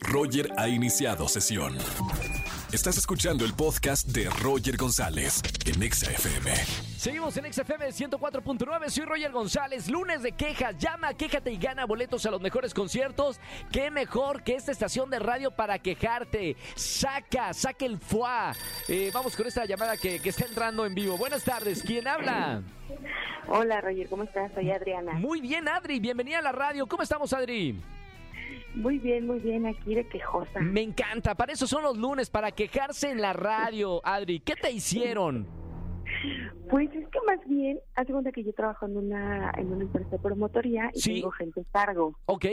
Roger ha iniciado sesión. Estás escuchando el podcast de Roger González en Exa FM. Seguimos en XFM 104.9, soy Roger González, lunes de quejas, llama, quéjate y gana boletos a los mejores conciertos. Qué mejor que esta estación de radio para quejarte. Saca, saca el fuá. Eh, vamos con esta llamada que, que está entrando en vivo. Buenas tardes, ¿quién habla? Hola Roger, ¿cómo estás? Soy Adriana. Muy bien, Adri, bienvenida a la radio. ¿Cómo estamos, Adri? Muy bien, muy bien, aquí de quejosa. Me encanta, para eso son los lunes, para quejarse en la radio, Adri. ¿Qué te hicieron? Pues es que más bien, hace cuenta que yo trabajo en una, en una empresa de promotoría y Sí. tengo gente a cargo. ¿Ok?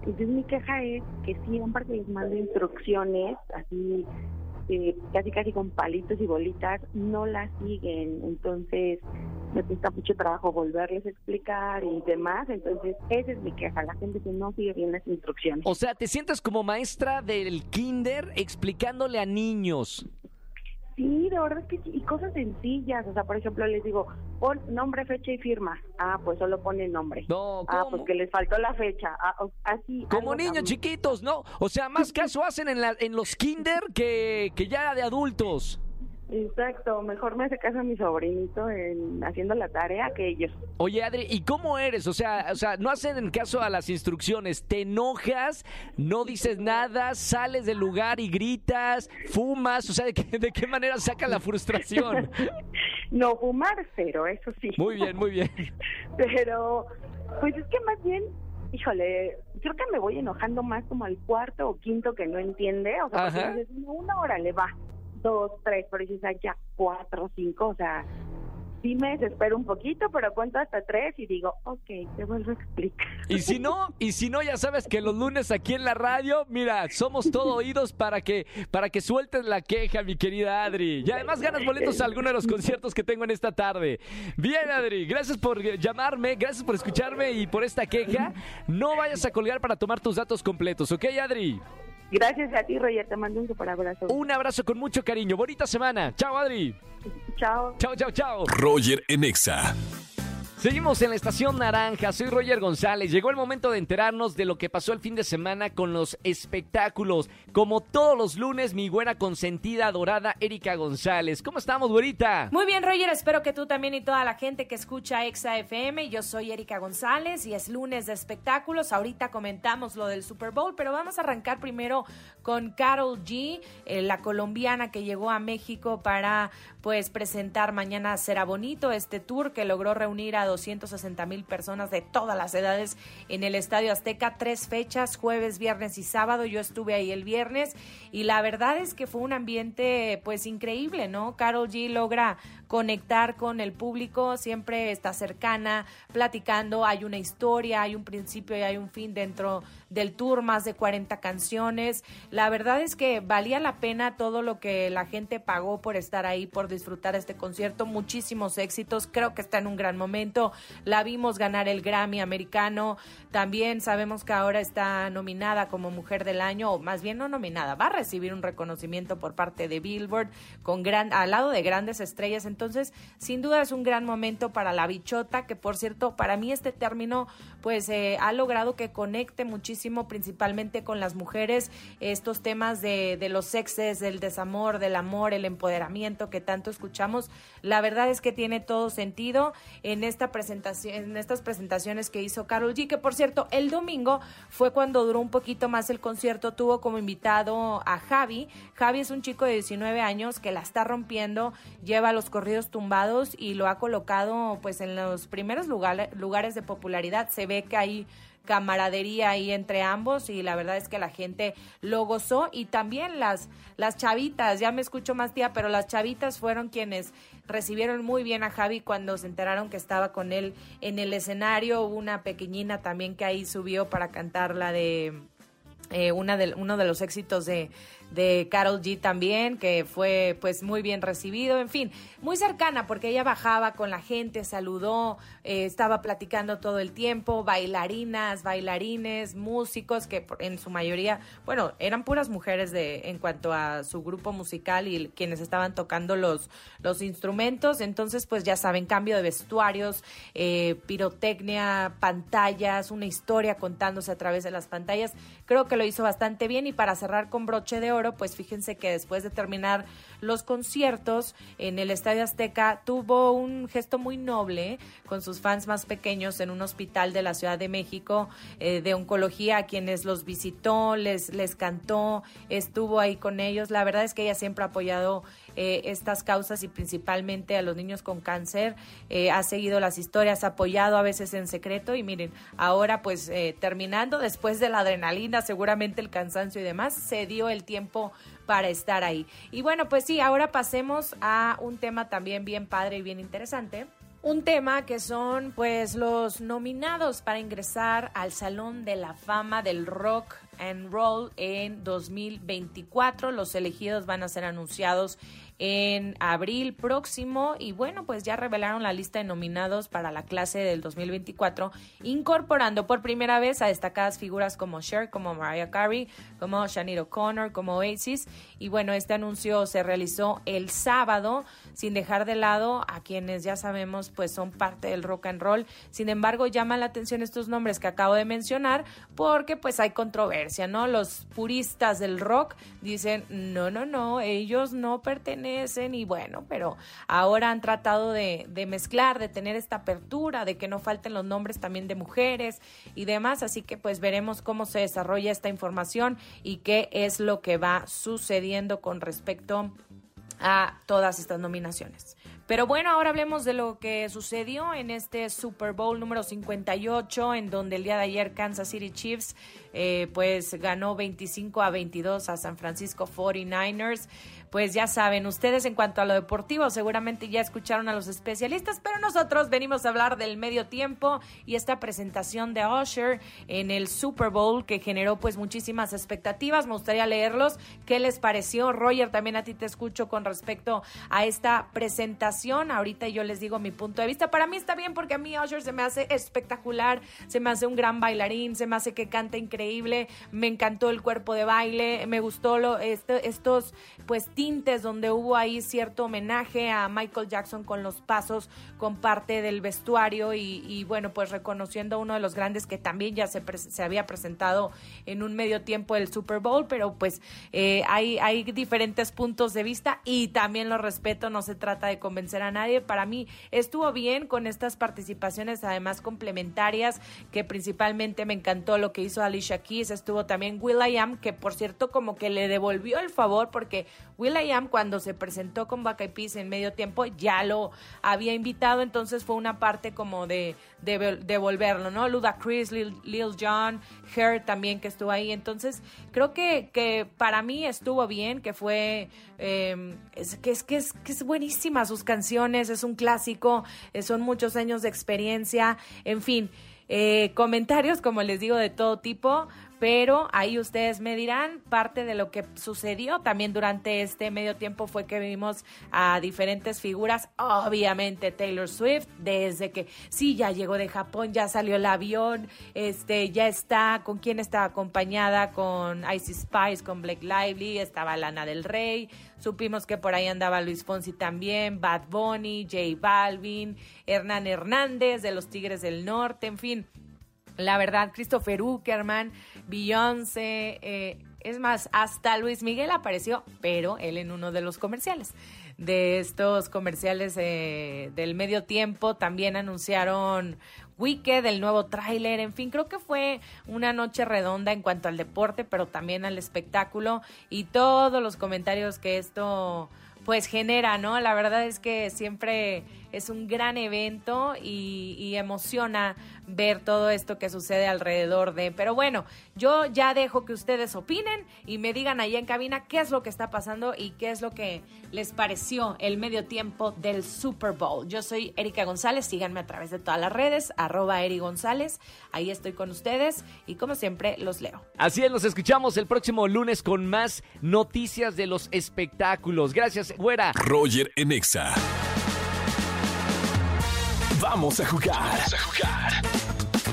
Entonces mi queja es que siempre les mando instrucciones, así eh, casi casi con palitos y bolitas, no las siguen. Entonces me cuesta mucho trabajo volverles a explicar y demás. Entonces esa es mi queja, la gente que no sigue bien las instrucciones. O sea, te sientes como maestra del kinder explicándole a niños. Sí, de verdad que sí, y cosas sencillas, o sea, por ejemplo, les digo, pon nombre, fecha y firma. Ah, pues solo pone nombre. No, Ah, pues que les faltó la fecha. Ah, o- así. Como algo niños tan- chiquitos, ¿no? O sea, más caso hacen en, la, en los kinder que, que ya de adultos. Exacto, mejor me hace caso a mi sobrinito en haciendo la tarea que ellos. Oye, Adri, ¿y cómo eres? O sea, o sea, no hacen caso a las instrucciones. Te enojas, no dices nada, sales del lugar y gritas, fumas. O sea, ¿de qué, de qué manera saca la frustración? No fumar cero, eso sí. Muy bien, muy bien. Pero, pues es que más bien, híjole, creo que me voy enojando más como al cuarto o quinto que no entiende. O sea, porque Ajá. dices, "No, una hora le va, dos, tres, dices, "Ay, ya cuatro, cinco, o sea, sí me desespero un poquito, pero cuento hasta tres y digo, ok, te vuelvo a explicar. Y si no, y si no, ya sabes que los lunes aquí en la radio, mira, somos todo oídos para que, para que sueltes la queja, mi querida Adri. Y además ganas boletos a alguno de los conciertos que tengo en esta tarde. Bien, Adri, gracias por llamarme, gracias por escucharme y por esta queja. No vayas a colgar para tomar tus datos completos, ¿ok, Adri? Gracias a ti, Roger, te mando un super abrazo. Un abrazo con mucho cariño. Bonita semana. Chao, Adri. Chao. Chao, chao, chao. Roger en Exa. Seguimos en la estación naranja, soy Roger González. Llegó el momento de enterarnos de lo que pasó el fin de semana con los espectáculos. Como todos los lunes, mi buena consentida adorada Erika González. ¿Cómo estamos, güerita? Muy bien, Roger, espero que tú también y toda la gente que escucha Exa FM. Yo soy Erika González y es lunes de espectáculos. Ahorita comentamos lo del Super Bowl, pero vamos a arrancar primero con Carol G, eh, la colombiana que llegó a México para pues presentar mañana Será Bonito, este tour que logró reunir a 260 mil personas de todas las edades en el Estadio Azteca, tres fechas, jueves, viernes y sábado. Yo estuve ahí el viernes y la verdad es que fue un ambiente pues increíble, ¿no? Carol G logra conectar con el público, siempre está cercana, platicando, hay una historia, hay un principio y hay un fin dentro del tour, más de 40 canciones. La verdad es que valía la pena todo lo que la gente pagó por estar ahí, por disfrutar este concierto, muchísimos éxitos, creo que está en un gran momento, la vimos ganar el Grammy americano, también sabemos que ahora está nominada como Mujer del Año, o más bien no nominada, va a recibir un reconocimiento por parte de Billboard con gran, al lado de grandes estrellas, entonces sin duda es un gran momento para la bichota, que por cierto, para mí este término pues eh, ha logrado que conecte muchísimo principalmente con las mujeres estos temas de, los sexes, del desamor, del amor, el empoderamiento que tanto escuchamos. La verdad es que tiene todo sentido en esta presentación, en estas presentaciones que hizo Carol G, que por cierto, el domingo fue cuando duró un poquito más el concierto, tuvo como invitado a Javi. Javi es un chico de 19 años que la está rompiendo, lleva los corridos tumbados y lo ha colocado pues en los primeros lugares, de popularidad. Se ve que hay camaradería ahí entre ambos y la verdad es que la gente lo gozó y también las las chavitas, ya me escucho más tía, pero las chavitas fueron quienes recibieron muy bien a Javi cuando se enteraron que estaba con él en el escenario, hubo una pequeñina también que ahí subió para cantar la de eh, una de, uno de los éxitos de, de Carol G también, que fue pues muy bien recibido, en fin, muy cercana porque ella bajaba con la gente, saludó, eh, estaba platicando todo el tiempo, bailarinas, bailarines, músicos, que en su mayoría, bueno, eran puras mujeres de, en cuanto a su grupo musical y quienes estaban tocando los, los instrumentos, entonces pues ya saben, cambio de vestuarios, eh, pirotecnia, pantallas, una historia contándose a través de las pantallas, creo que lo hizo bastante bien. Y para cerrar con broche de oro, pues fíjense que después de terminar los conciertos en el Estadio Azteca tuvo un gesto muy noble con sus fans más pequeños en un hospital de la Ciudad de México eh, de oncología a quienes los visitó, les, les cantó, estuvo ahí con ellos. La verdad es que ella siempre ha apoyado eh, estas causas y principalmente a los niños con cáncer. Eh, ha seguido las historias, ha apoyado a veces en secreto y miren, ahora pues terminando después de la adrenalina, seguramente el cansancio y demás, se dio el tiempo para estar ahí. Y bueno, pues sí, ahora pasemos a un tema también bien padre y bien interesante. Un tema que son pues los nominados para ingresar al Salón de la Fama del Rock and Roll en 2024. Los elegidos van a ser anunciados en abril próximo y bueno, pues ya revelaron la lista de nominados para la clase del 2024, incorporando por primera vez a destacadas figuras como Cher, como Mariah Carey, como Shania O'Connor, como Oasis y bueno, este anuncio se realizó el sábado sin dejar de lado a quienes ya sabemos pues son parte del rock and roll. Sin embargo, llama la atención estos nombres que acabo de mencionar porque pues hay controversia, ¿no? Los puristas del rock dicen, "No, no, no, ellos no pertenecen y bueno, pero ahora han tratado de, mezclar, de tener esta apertura, de que no falten los nombres también de mujeres y demás, así que pues veremos cómo se desarrolla esta información y qué es lo que va sucediendo con respecto a todas estas nominaciones. Pero bueno, ahora hablemos de lo que sucedió en este Super Bowl número 58, en donde el día de ayer Kansas City Chiefs eh, pues ganó 25 a 22 a San Francisco 49ers pues ya saben, ustedes en cuanto a lo deportivo seguramente ya escucharon a los especialistas, pero nosotros venimos a hablar del medio tiempo y esta presentación de Usher en el Super Bowl que generó pues muchísimas expectativas. Me gustaría leerlos. ¿Qué les pareció? Roger, también a ti te escucho con respecto a esta presentación. Ahorita yo les digo mi punto de vista. Para mí está bien porque a mí Usher se me hace espectacular, se me hace un gran bailarín, se me hace que canta increíble, me encantó el cuerpo de baile, me gustó lo, este, estos pues donde hubo ahí cierto homenaje a Michael Jackson con los pasos, con parte del vestuario y, bueno, pues reconociendo a uno de los grandes que también ya se, se había presentado en un medio tiempo del Super Bowl, pero pues eh, hay, hay diferentes puntos de vista y también lo respeto, no se trata de convencer a nadie. Para mí estuvo bien con estas participaciones además complementarias, que principalmente me encantó lo que hizo Alicia Keys, estuvo también Will.i.am, que por cierto como que le devolvió el favor porque Will.i.am cuando se presentó con Baca Peace en medio tiempo ya lo había invitado, entonces fue una parte como de, devolverlo, ¿no? Luda Chris, Lil, John, Her también que estuvo ahí, entonces creo que, que para mí estuvo bien, que fue, em, es, que, es, que, es, que es buenísima sus canciones, es un clásico, eh, son muchos años de experiencia, en fin. Eh, comentarios, como les digo, de todo tipo pero ahí ustedes me dirán, parte de lo que sucedió también durante este medio tiempo fue que vimos a diferentes figuras, obviamente Taylor Swift, desde que sí, ya llegó de Japón, ya salió el avión, este, ya está, ¿con quién estaba acompañada? Con Icy Spice, con Blake Lively, estaba Lana del Rey, supimos que por ahí andaba Luis Fonsi también, Bad Bunny, J Balvin, Hernán Hernández de los Tigres del Norte, en fin, la verdad, Christopher Uckerman, Beyoncé, eh, es más, hasta Luis Miguel apareció, pero él en uno de los comerciales. De estos comerciales eh, del medio tiempo también anunciaron Wicked, el nuevo tráiler, en fin, creo que fue una noche redonda en cuanto al deporte, pero también al espectáculo y todos los comentarios que esto pues genera, ¿no? La verdad es que siempre es un gran evento y, emociona ver todo esto que sucede alrededor de. Pero bueno, yo ya dejo que ustedes opinen y me digan ahí en cabina qué es lo que está pasando y qué es lo que les pareció el medio tiempo del Super Bowl. Yo soy Erika González, síganme a través de todas las redes, arroba Eri González, ahí estoy con ustedes y como siempre los leo. Así es, nos escuchamos el próximo lunes con más noticias de los espectáculos. Gracias, fuera. Roger Enexa. Vamos a jugar. Vamos a jugar.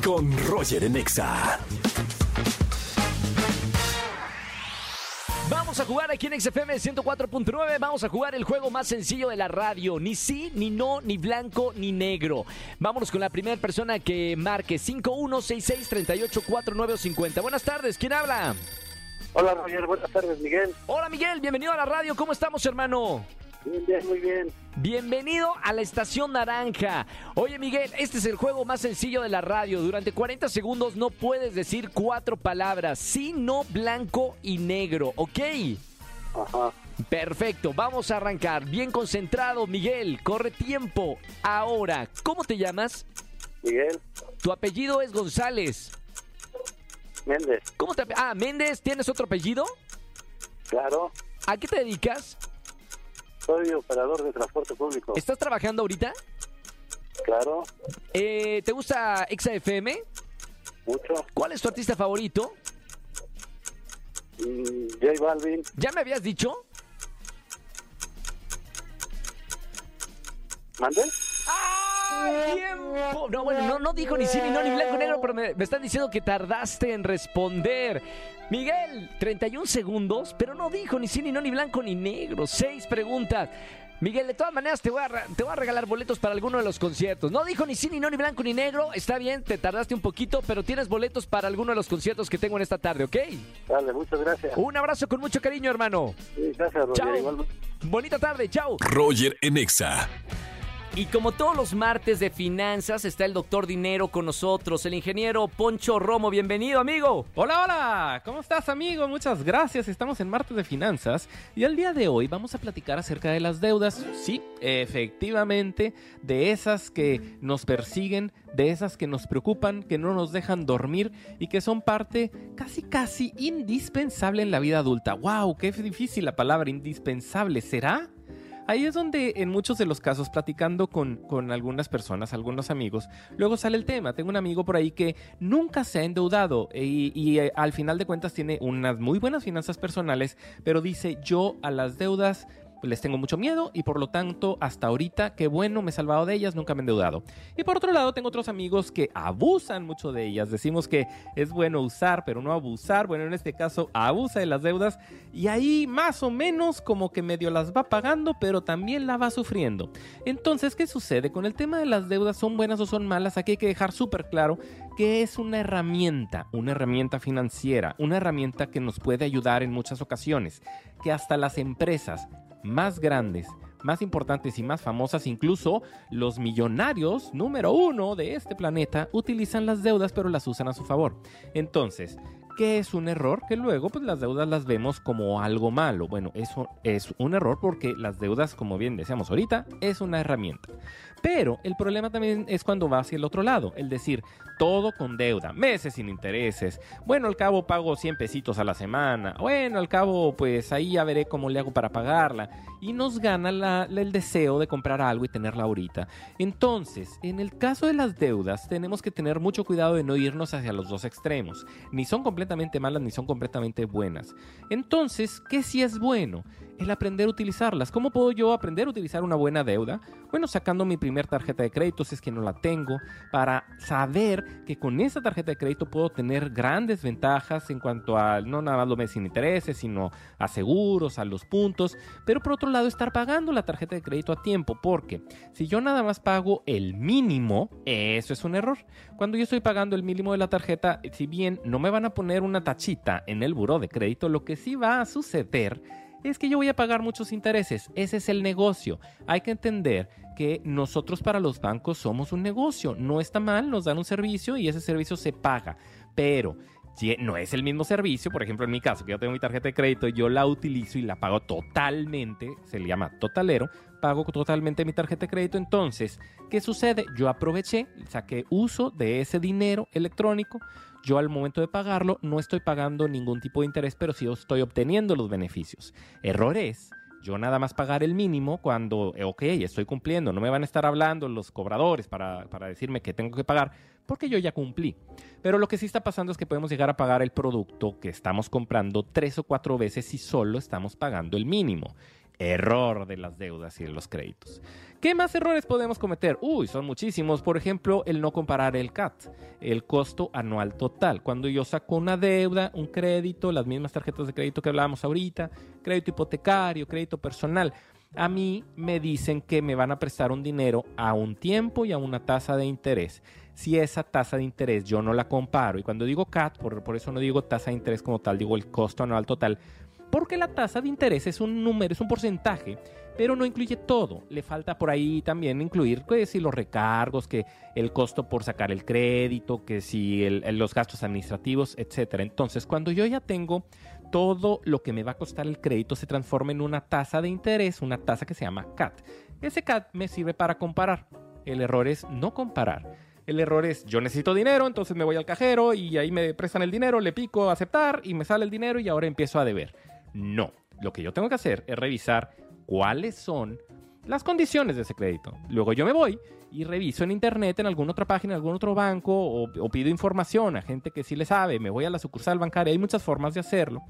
Con Roger en Exa. Vamos a jugar aquí en XFM 104.9. Vamos a jugar el juego más sencillo de la radio. Ni sí, ni no, ni blanco, ni negro. Vámonos con la primera persona que marque 5166384950. Buenas tardes, ¿quién habla? Hola Roger, buenas tardes Miguel. Hola Miguel, bienvenido a la radio. ¿Cómo estamos, hermano? Bien, bien, muy bien. Bienvenido a la Estación Naranja. Oye Miguel, este es el juego más sencillo de la radio. Durante 40 segundos no puedes decir cuatro palabras, sino blanco y negro, ¿ok? Ajá. Perfecto, vamos a arrancar. Bien concentrado, Miguel. Corre tiempo. Ahora, ¿cómo te llamas? Miguel Tu apellido es González. Méndez, ¿Cómo te ape- Ah, Méndez, ¿tienes otro apellido? claro. ¿A qué te dedicas? Soy operador de transporte público. ¿Estás trabajando ahorita? Claro, Eh, ¿Te gusta XFM? mucho. ¿Cuál es tu artista favorito? Mm, J Balvin, ¿Ya me habías dicho? ¿mande? ¡Ay, tiempo! No, bueno, no, no dijo ni sí, ni no, ni blanco, ni negro, pero me, me están diciendo que tardaste en responder. Miguel, 31 segundos, pero no dijo ni sí, ni no, ni blanco, ni negro. Seis preguntas. Miguel, de todas maneras te voy, a, te voy a regalar boletos para alguno de los conciertos. No dijo ni sí, ni no, ni blanco, ni negro. Está bien, te tardaste un poquito, pero tienes boletos para alguno de los conciertos que tengo en esta tarde, ¿ok? Dale, muchas gracias. Un abrazo con mucho cariño, hermano. Sí, gracias Roger, Chao. igual. Bonita tarde, chao. Roger en Exa. Y como todos los martes de finanzas, está el doctor Dinero con nosotros, el ingeniero Poncho Romo. Bienvenido, amigo. Hola, hola, ¿cómo estás amigo? Muchas gracias, estamos en Martes de Finanzas y el día de hoy vamos a platicar acerca de las deudas, sí, efectivamente, de esas que nos persiguen, de esas que nos preocupan, que no nos dejan dormir y que son parte casi casi indispensable en la vida adulta. ¡Wow! ¡Qué difícil la palabra indispensable! ¿Será? Ahí es donde en muchos de los casos, platicando con, con algunas personas, algunos amigos, luego sale el tema. Tengo un amigo por ahí que nunca se ha endeudado y, eh, al final de cuentas tiene unas muy buenas finanzas personales, pero dice yo a las deudas les tengo mucho miedo y por lo tanto hasta ahorita qué bueno me he salvado de ellas, nunca me he endeudado. Y por otro lado tengo otros amigos que abusan mucho de ellas. Decimos que es bueno usar pero no abusar. Bueno, en este caso abusa de las deudas y ahí más o menos como que medio las va pagando pero también la va sufriendo. Entonces, ¿qué sucede? Con el tema de las deudas, ¿son buenas o son malas? Aquí hay que dejar súper claro que es una herramienta, una herramienta financiera, una herramienta que nos puede ayudar en muchas ocasiones, que hasta las empresas más grandes, más importantes y más famosas, incluso los millonarios número uno de este planeta, utilizan las deudas pero las usan a su favor. Entonces, ¿qué es un error? Que luego pues las deudas las vemos como algo malo. Bueno, eso es un error porque las deudas, como bien decíamos ahorita, es una herramienta. Pero el problema también es cuando va hacia el otro lado, el decir, todo con deuda, meses sin intereses. Bueno, al cabo pago 100 pesitos a la semana. Bueno, al cabo, pues ahí ya veré cómo le hago para pagarla. Y nos gana el deseo de comprar algo y tenerla ahorita. Entonces, en el caso de las deudas, tenemos que tener mucho cuidado de no irnos hacia los dos extremos. Ni son completamente malas ni son completamente buenas. Entonces, ¿qué sí es bueno? El aprender a utilizarlas. ¿Cómo puedo yo aprender a utilizar una buena deuda? Bueno, sacando mi primer tarjeta de crédito, si es que no la tengo, para saber que con esa tarjeta de crédito puedo tener grandes ventajas en cuanto a no nada más meses sin intereses, sino a seguros, a los puntos, pero por otro lado estar pagando la tarjeta de crédito a tiempo, porque si yo nada más pago el mínimo, eso es un error. Cuando yo estoy pagando el mínimo de la tarjeta, si bien no me van a poner una tachita en el buró de crédito, lo que sí va a suceder es que yo voy a pagar muchos intereses. Ese es el negocio. Hay que entender que nosotros para los bancos somos un negocio. No está mal, nos dan un servicio y ese servicio se paga. Pero no es el mismo servicio, por ejemplo en mi caso, que yo tengo mi tarjeta de crédito, yo la utilizo y la pago totalmente, se le llama totalero, pago totalmente mi tarjeta de crédito. Entonces, ¿qué sucede? Yo aproveché, saqué uso de ese dinero electrónico. Yo al momento de pagarlo no estoy pagando ningún tipo de interés, pero sí estoy obteniendo los beneficios. Error es yo nada más pagar el mínimo cuando, eh, ok, estoy cumpliendo, no me van a estar hablando los cobradores para, para decirme que tengo que pagar, porque yo ya cumplí. Pero lo que sí está pasando es que podemos llegar a pagar el producto que estamos comprando tres o cuatro veces si solo estamos pagando el mínimo. Error de las deudas y de los créditos. ¿Qué más errores podemos cometer? Uy, son muchísimos. Por ejemplo, el no comparar el CAT, el costo anual total. Cuando yo saco una deuda, un crédito, las mismas tarjetas de crédito que hablábamos ahorita, crédito hipotecario, crédito personal. a mí me dicen que me van a prestar un dinero a un tiempo y a una tasa de interés. Si esa tasa de interés yo no la comparo, y cuando digo CAT, por, por eso no digo tasa de interés como tal, digo el costo anual total, porque la tasa de interés es un número, es un porcentaje, pero no incluye todo. Le falta por ahí también incluir que si los recargos, que el costo por sacar el crédito, que si los gastos administrativos, etcétera. Entonces, cuando yo ya tengo todo lo que me va a costar el crédito se transforma en una tasa de interés, una tasa que se llama CAT. Ese CAT me sirve para comparar. El error es no comparar. El error es yo necesito dinero, entonces me voy al cajero y ahí me prestan el dinero, le pico aceptar y me sale el dinero y ahora empiezo a deber. No, lo que yo tengo que hacer es revisar cuáles son las condiciones de ese crédito. Luego yo me voy y reviso en internet, en alguna otra página, en algún otro banco, o, o pido información a gente que sí le sabe, me voy a la sucursal bancaria, hay muchas formas de hacerlo,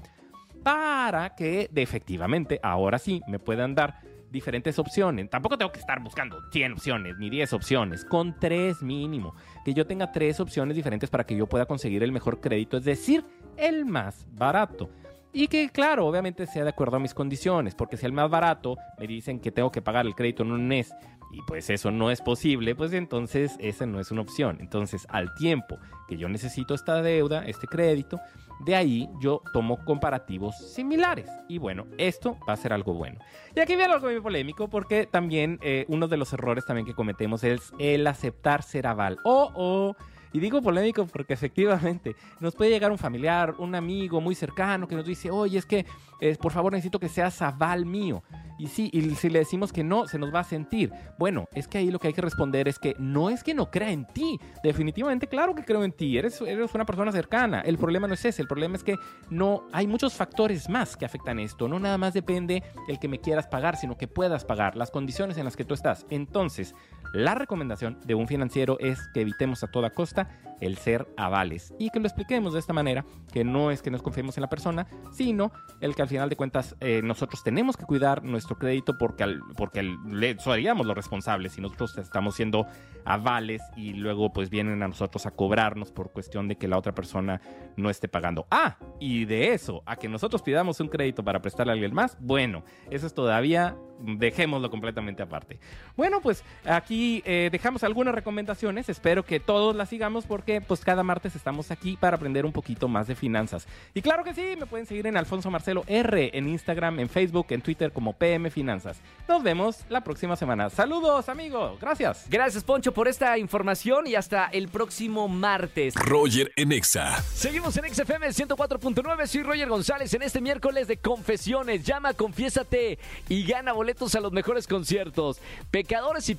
para que de, efectivamente ahora sí me puedan dar diferentes opciones. Tampoco tengo que estar buscando 100 opciones ni 10 opciones, con tres mínimo. Que yo tenga tres opciones diferentes para que yo pueda conseguir el mejor crédito, es decir, el más barato. Y que, claro, obviamente sea de acuerdo a mis condiciones, porque si el más barato me dicen que tengo que pagar el crédito en un mes y pues eso no es posible, pues entonces esa no es una opción. Entonces, al tiempo que yo necesito esta deuda, este crédito, de ahí yo tomo comparativos similares. Y bueno, esto va a ser algo bueno. Y aquí viene algo muy polémico porque también eh, uno de los errores también que cometemos es el aceptar ser aval. O, o, y digo polémico porque efectivamente nos puede llegar un familiar, un amigo muy cercano que nos dice, oye, es que eh, por favor necesito que seas aval mío. Y sí, y si le decimos que no, se nos va a sentir. Bueno, es que ahí lo que hay que responder es que no es que no crea en ti. Definitivamente, claro que creo en ti. Eres, eres una persona cercana. El problema no es ese. El problema es que no hay muchos factores más que afectan esto. No nada más depende el que me quieras pagar, sino que puedas pagar, las condiciones en las que tú estás. Entonces, la recomendación de un financiero es que evitemos a toda costa el ser avales y que lo expliquemos de esta manera, que no es que nos confiemos en la persona, sino el que al final de cuentas eh, nosotros tenemos que cuidar nuestro crédito porque, al- porque le seríamos los responsables si nosotros estamos siendo avales y luego pues vienen a nosotros a cobrarnos por cuestión de que la otra persona no esté pagando. Ah, y de eso, a que nosotros pidamos un crédito para prestarle a alguien más, bueno, eso es todavía, dejémoslo completamente aparte. Bueno, pues aquí eh, dejamos algunas recomendaciones. Espero que todos las sigamos porque pues cada martes estamos aquí para aprender un poquito más de finanzas. Y claro que sí, me pueden seguir en Alfonso Marcelo R en Instagram, en Facebook, en Twitter como PM Finanzas. Nos vemos la próxima semana. Saludos, amigo. Gracias. Gracias, Poncho, por esta información y hasta el próximo martes. Roger en Exa. Seguimos en XFM 104.9. Soy Roger González en este miércoles de confesiones. Llama, confiésate y gana boletos a los mejores conciertos. Pecadores y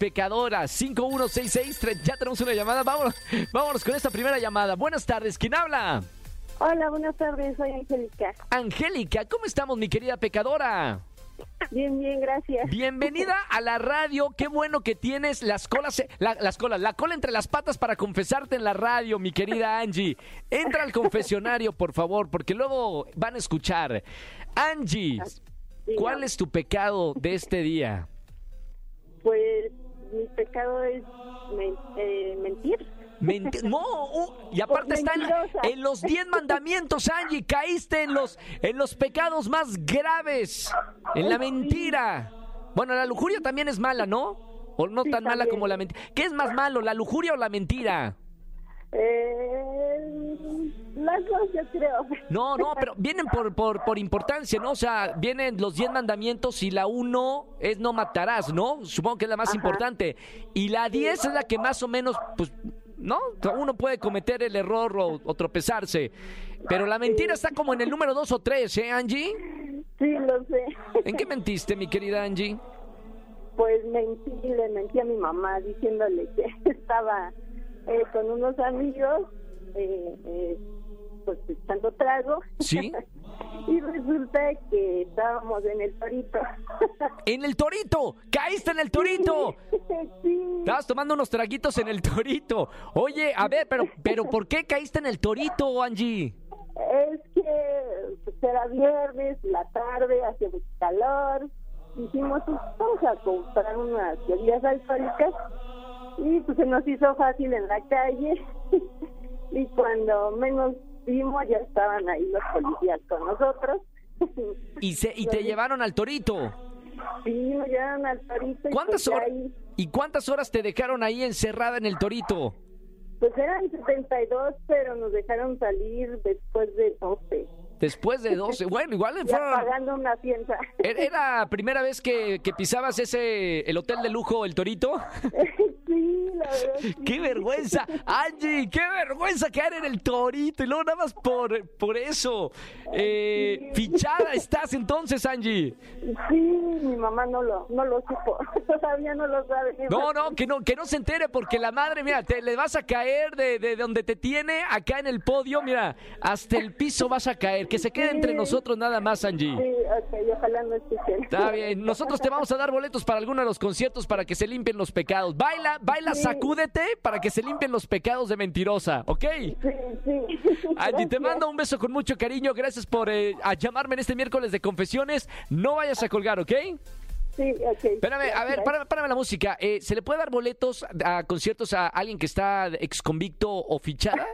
pecadoras. 5166. Ya tenemos una llamada. Vámonos, vámonos con esta primera llamada. Buenas tardes. ¿Quién habla? Hola, buenas tardes, soy Angélica. Angélica, ¿cómo estamos, mi querida pecadora? Bien, bien, gracias. Bienvenida a la radio. Qué bueno que tienes las colas, la, las colas, la cola entre las patas para confesarte en la radio, mi querida Angie. Entra al confesionario, por favor, porque luego van a escuchar. Angie, ¿cuál es tu pecado de este día? Pues mi pecado es men- eh, mentir. Menti- no, uh, y aparte está en, los 10 mandamientos, Angie. Caíste en los, en los pecados más graves, en la mentira. Bueno, la lujuria también es mala, ¿no? O no Sí, tan mala también. como la mentira. ¿Qué es más malo, la lujuria o la mentira? Eh, las dos, yo creo. No, no, pero vienen por, por, por importancia, ¿no? O sea, vienen los 10 mandamientos y la 1 es no matarás, ¿no? Supongo que es la más Ajá. importante. Y la 10 es la que más o menos, pues, ¿no? Uno puede cometer el error o, o tropezarse. Pero la mentira está como en el número 2 o 3, ¿eh, Angie? Sí, lo sé. ¿En qué mentiste, mi querida Angie? Pues mentí, le mentí a mi mamá diciéndole que estaba eh, con unos amigos, eh, eh, pues echando trago. ¿Sí? y resulta que estábamos en el torito. ¡En el torito! ¡Caíste en el torito! sí. Estabas tomando unos traguitos en el torito. Oye, a ver, pero, pero ¿por qué caíste en el torito, Angie? Es que pues, era viernes, la tarde, hace mucho calor. Dijimos, pues, vamos a comprar unas bebidas alcohólicas. Y pues se nos hizo fácil en la calle. y cuando menos vimos, ya estaban ahí los policías con nosotros. Y, se, y te llevaron al torito. Sí, me llevaron al torito. y ¿Cuántas pues horas? ahí, ¿Y cuántas horas te dejaron ahí encerrada en el torito? Pues eran 72, pero nos dejaron salir después de 12. Después de 12. Bueno, igual Ya fueron... pagando una fianza. ¿Era era la primera vez que, que pisabas ese el hotel de lujo, el Torito? Sí, la verdad. sí. ¡Qué vergüenza! Angie, qué vergüenza caer en el Torito y luego nada más por, por eso. Eh, fichada estás entonces, Angie. Sí, mi mamá no lo, no lo supo. Todavía no lo sabe. No, no, que no, que no se entere porque la madre, mira, te le vas a caer de, de donde te tiene acá en el podio, mira, hasta el piso vas a caer. Que se quede entre nosotros nada más, Angie. Sí, ok, ojalá no escuchen. Está bien, nosotros te vamos a dar boletos para alguno de los conciertos para que se limpien los pecados. Baila, baila, Sí. sacúdete para que se limpien los pecados de mentirosa, ¿ok? Sí, sí. Angie, te mando un beso con mucho cariño. Gracias por eh, a llamarme en este miércoles de confesiones. No vayas a colgar, ¿ok? Sí, ok. Espérame, a ver, párame la música. Eh, ¿Se le puede dar boletos a conciertos a alguien que está ex convicto o fichada?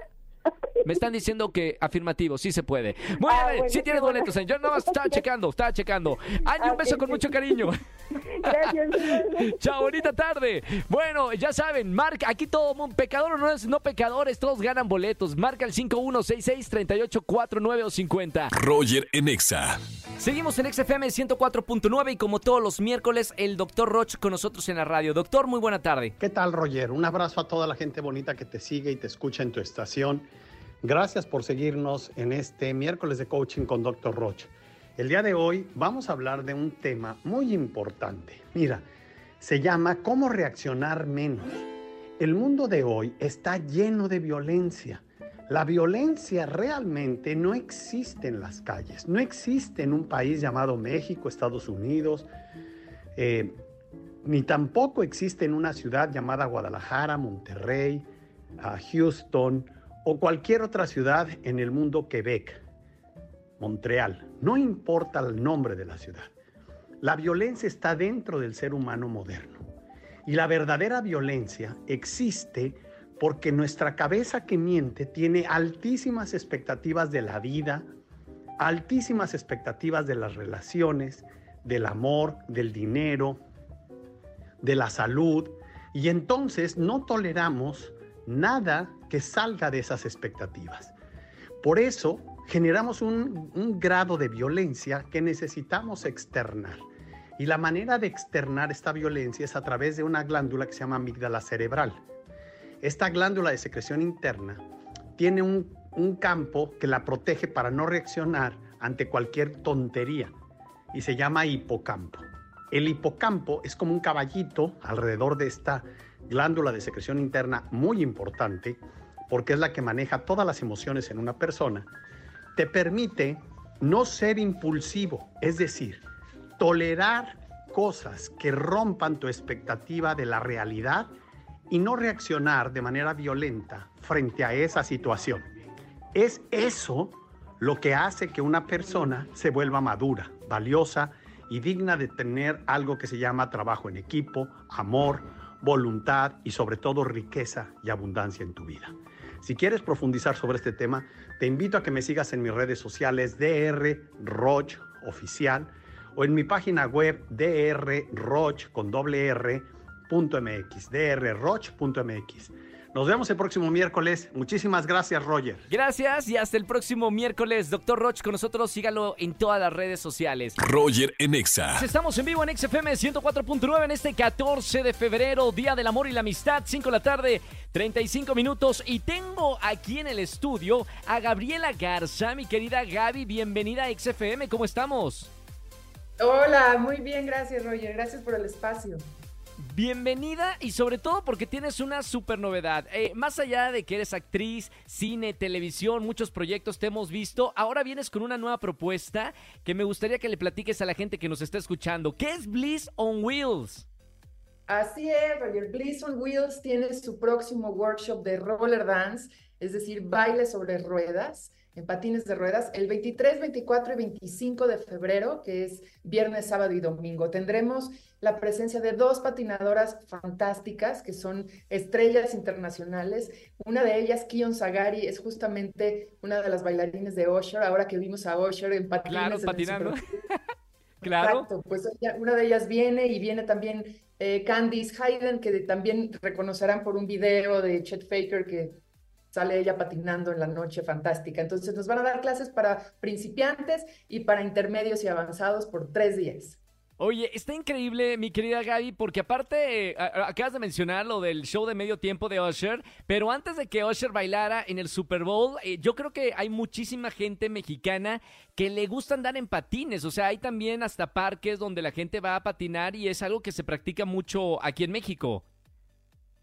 Me están diciendo que afirmativo, sí se puede. Muy Ah, bien, bueno, sí tienes bueno. boletos. eh. Yo más estaba checando, estaba checando. Angie, un Ok, beso con sí. mucho cariño. Gracias. Chao, bonita tarde. Bueno, ya saben, marca, aquí todo mundo, pecador o no es no pecadores, todos ganan boletos. Marca el 5166-3849 o 50. Roger en Exa. Seguimos en XFM 104.9 y como todos los miércoles, el doctor Roch con nosotros en la radio. Doctor, muy buena tarde. ¿Qué tal, Roger? Un abrazo a toda la gente bonita que te sigue y te escucha en tu estación. Gracias por seguirnos en este miércoles de coaching con Dr. Roch. El día de hoy vamos a hablar de un tema muy importante. Mira, se llama cómo reaccionar menos. El mundo de hoy está lleno de violencia. La violencia realmente no existe en las calles, no existe en un país llamado México, Estados Unidos, eh, ni tampoco existe en una ciudad llamada Guadalajara, Monterrey, Houston o cualquier otra ciudad en el mundo, Quebec, Montreal. No importa el nombre de la ciudad. La violencia está dentro del ser humano moderno. Y la verdadera violencia existe porque nuestra cabeza que miente tiene altísimas expectativas de la vida, altísimas expectativas de las relaciones, del amor, del dinero, de la salud, y entonces no toleramos nada que salga de esas expectativas. Por eso generamos un, grado de violencia que necesitamos externar. Y la manera de externar esta violencia es a través de una glándula que se llama amígdala cerebral. Esta glándula de secreción interna tiene un campo que la protege para no reaccionar ante cualquier tontería y se llama hipocampo. El hipocampo es como un caballito alrededor de esta glándula de secreción interna muy importante porque es la que maneja todas las emociones en una persona. Te permite no ser impulsivo, es decir, tolerar cosas que rompan tu expectativa de la realidad y no reaccionar de manera violenta frente a esa situación. Es eso lo que hace que una persona se vuelva madura, valiosa y digna de tener algo que se llama trabajo en equipo, amor, voluntad y sobre todo riqueza y abundancia en tu vida. Si quieres profundizar sobre este tema, te invito a que me sigas en mis redes sociales DR Roch Oficial o en mi página web drroch con doble R punto MX, drroch.mx. Nos vemos el próximo miércoles. Muchísimas gracias, Roger. Gracias y hasta el próximo miércoles. Doctor Roch con nosotros, sígalo en todas las redes sociales. Roger en Exa. Estamos en vivo en XFM 104.9 en este 14 de febrero, Día del Amor y la Amistad, 5 de la tarde, 35 minutos. Y tengo aquí en el estudio a Gabriela Garza, mi querida Gaby, bienvenida a XFM, ¿cómo estamos? Hola, muy bien, gracias Roger, gracias por el espacio. Bienvenida y sobre todo porque tienes una super novedad. Eh, más allá de que eres actriz, cine, televisión, muchos proyectos te hemos visto, ahora vienes con una nueva propuesta que me gustaría que le platiques a la gente que nos está escuchando. ¿Qué es Bliss on Wheels? Así es, Roger. Bliss on Wheels tiene su próximo workshop de roller dance, es decir, baile sobre ruedas, en patines de ruedas, el 23, 24 y 25 de febrero, que es viernes, sábado y domingo. Tendremos la presencia de dos patinadoras fantásticas que son estrellas internacionales. Una de ellas, Kion Sagari, es justamente una de las bailarines de Usher, ahora que vimos a Usher en patines. Claro, en patinando. Claro. Exacto, pues una de ellas viene y viene también eh, Candice Hayden, que también reconocerán por un video de Chet Faker que sale ella patinando en la noche fantástica. Entonces nos van a dar clases para principiantes y para intermedios y avanzados por tres días. Oye, está increíble, mi querida Gaby, porque aparte, acabas de mencionar lo del show de medio tiempo de Usher, pero antes de que Usher bailara en el Super Bowl, eh, yo creo que hay muchísima gente mexicana que le gusta andar en patines, o sea, hay también hasta parques donde la gente va a patinar y es algo que se practica mucho aquí en México.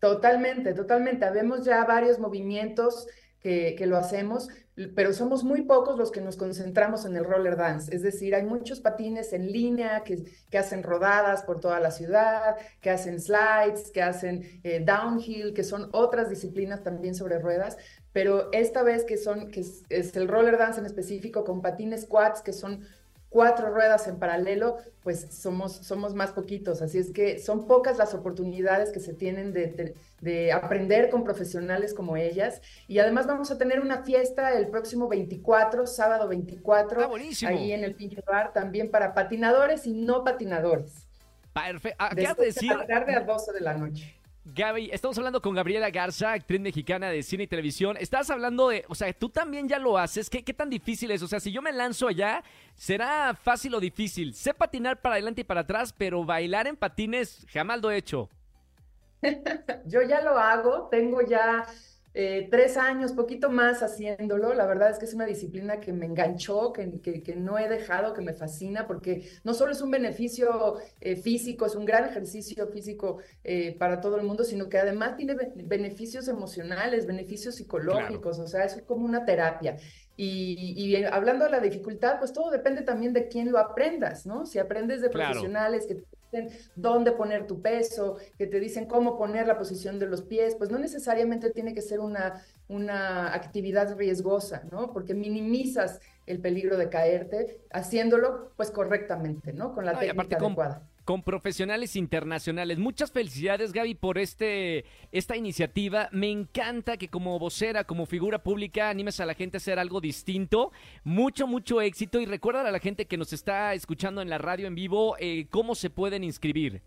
Totalmente, totalmente. Habemos ya varios movimientos que, que lo hacemos, pero somos muy pocos los que nos concentramos en el roller dance. Es decir, hay muchos patines en línea que, que hacen rodadas por toda la ciudad, que hacen slides, que hacen eh, downhill, que son otras disciplinas también sobre ruedas, pero esta vez que son, que es, es el roller dance en específico con patines quads, que son cuatro ruedas en paralelo, pues somos, somos más poquitos. Así es que son pocas las oportunidades que se tienen de, de- de aprender con profesionales como ellas. Y además vamos a tener una fiesta el próximo 24, sábado 24, Ah, ahí en el Pinche Bar, también para patinadores y no patinadores. Perfecto. Acabas De de 7 de decir, la tarde a 12 de la noche. Gaby, estamos hablando con Gabriela Garza, actriz mexicana de cine y televisión. Estás hablando de, o sea, tú también ya lo haces. ¿Qué, tan difícil es? O sea, si yo me lanzo allá, ¿será fácil o difícil? Sé patinar para adelante y para atrás, pero bailar en patines jamás lo he hecho. Yo ya lo hago, tengo ya eh, tres años, poquito más haciéndolo. La verdad es que es una disciplina que me enganchó, que, que- que no he dejado, que me fascina, porque no solo es un beneficio eh, físico, es un gran ejercicio físico eh, para todo el mundo, sino que además tiene be- beneficios emocionales, beneficios psicológicos, o sea, es como una terapia. Y, y hablando de la dificultad, pues todo depende también de quién lo aprendas, ¿no? Si aprendes de Claro. profesionales que dicen dónde poner tu peso, que te dicen cómo poner la posición de los pies, pues no necesariamente tiene que ser una, una actividad riesgosa, ¿no? Porque minimizas el peligro de caerte haciéndolo pues correctamente, ¿no? Con la técnica adecuada. Con profesionales internacionales. Muchas felicidades, Gaby, por este, esta iniciativa. Me encanta que como vocera, como figura pública, animes a la gente a hacer algo distinto. Mucho, mucho éxito. Y recuerda a la gente que nos está escuchando en la radio en vivo eh, cómo se pueden inscribir.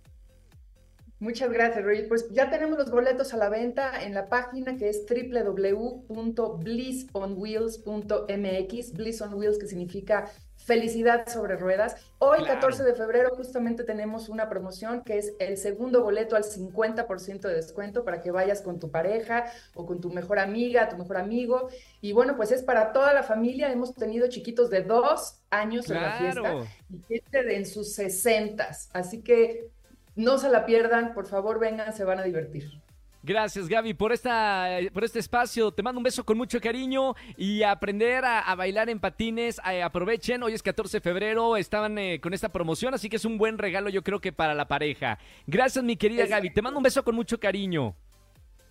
Muchas gracias, Roy. Pues ya tenemos los boletos a la venta en la página que es www.blissonwheels.mx, Bliss on Wheels que significa felicidad sobre ruedas. Hoy, Claro. 14 de febrero, justamente tenemos una promoción que es el segundo boleto al 50% de descuento para que vayas con tu pareja o con tu mejor amiga, tu mejor amigo. Y bueno, pues es para toda la familia. Hemos tenido chiquitos de dos años en la fiesta y gente de en sus sesentas. Así que no se la pierdan, por favor vengan, se van a divertir. Gracias, Gaby, por, esta, por este espacio. Te mando un beso con mucho cariño y a aprender a, a bailar en patines. eh, aprovechen, hoy es 14 de febrero, estaban eh, con esta promoción, así que es un buen regalo yo creo que para la pareja. Gracias, mi querida Gaby. Te mando un beso con mucho cariño.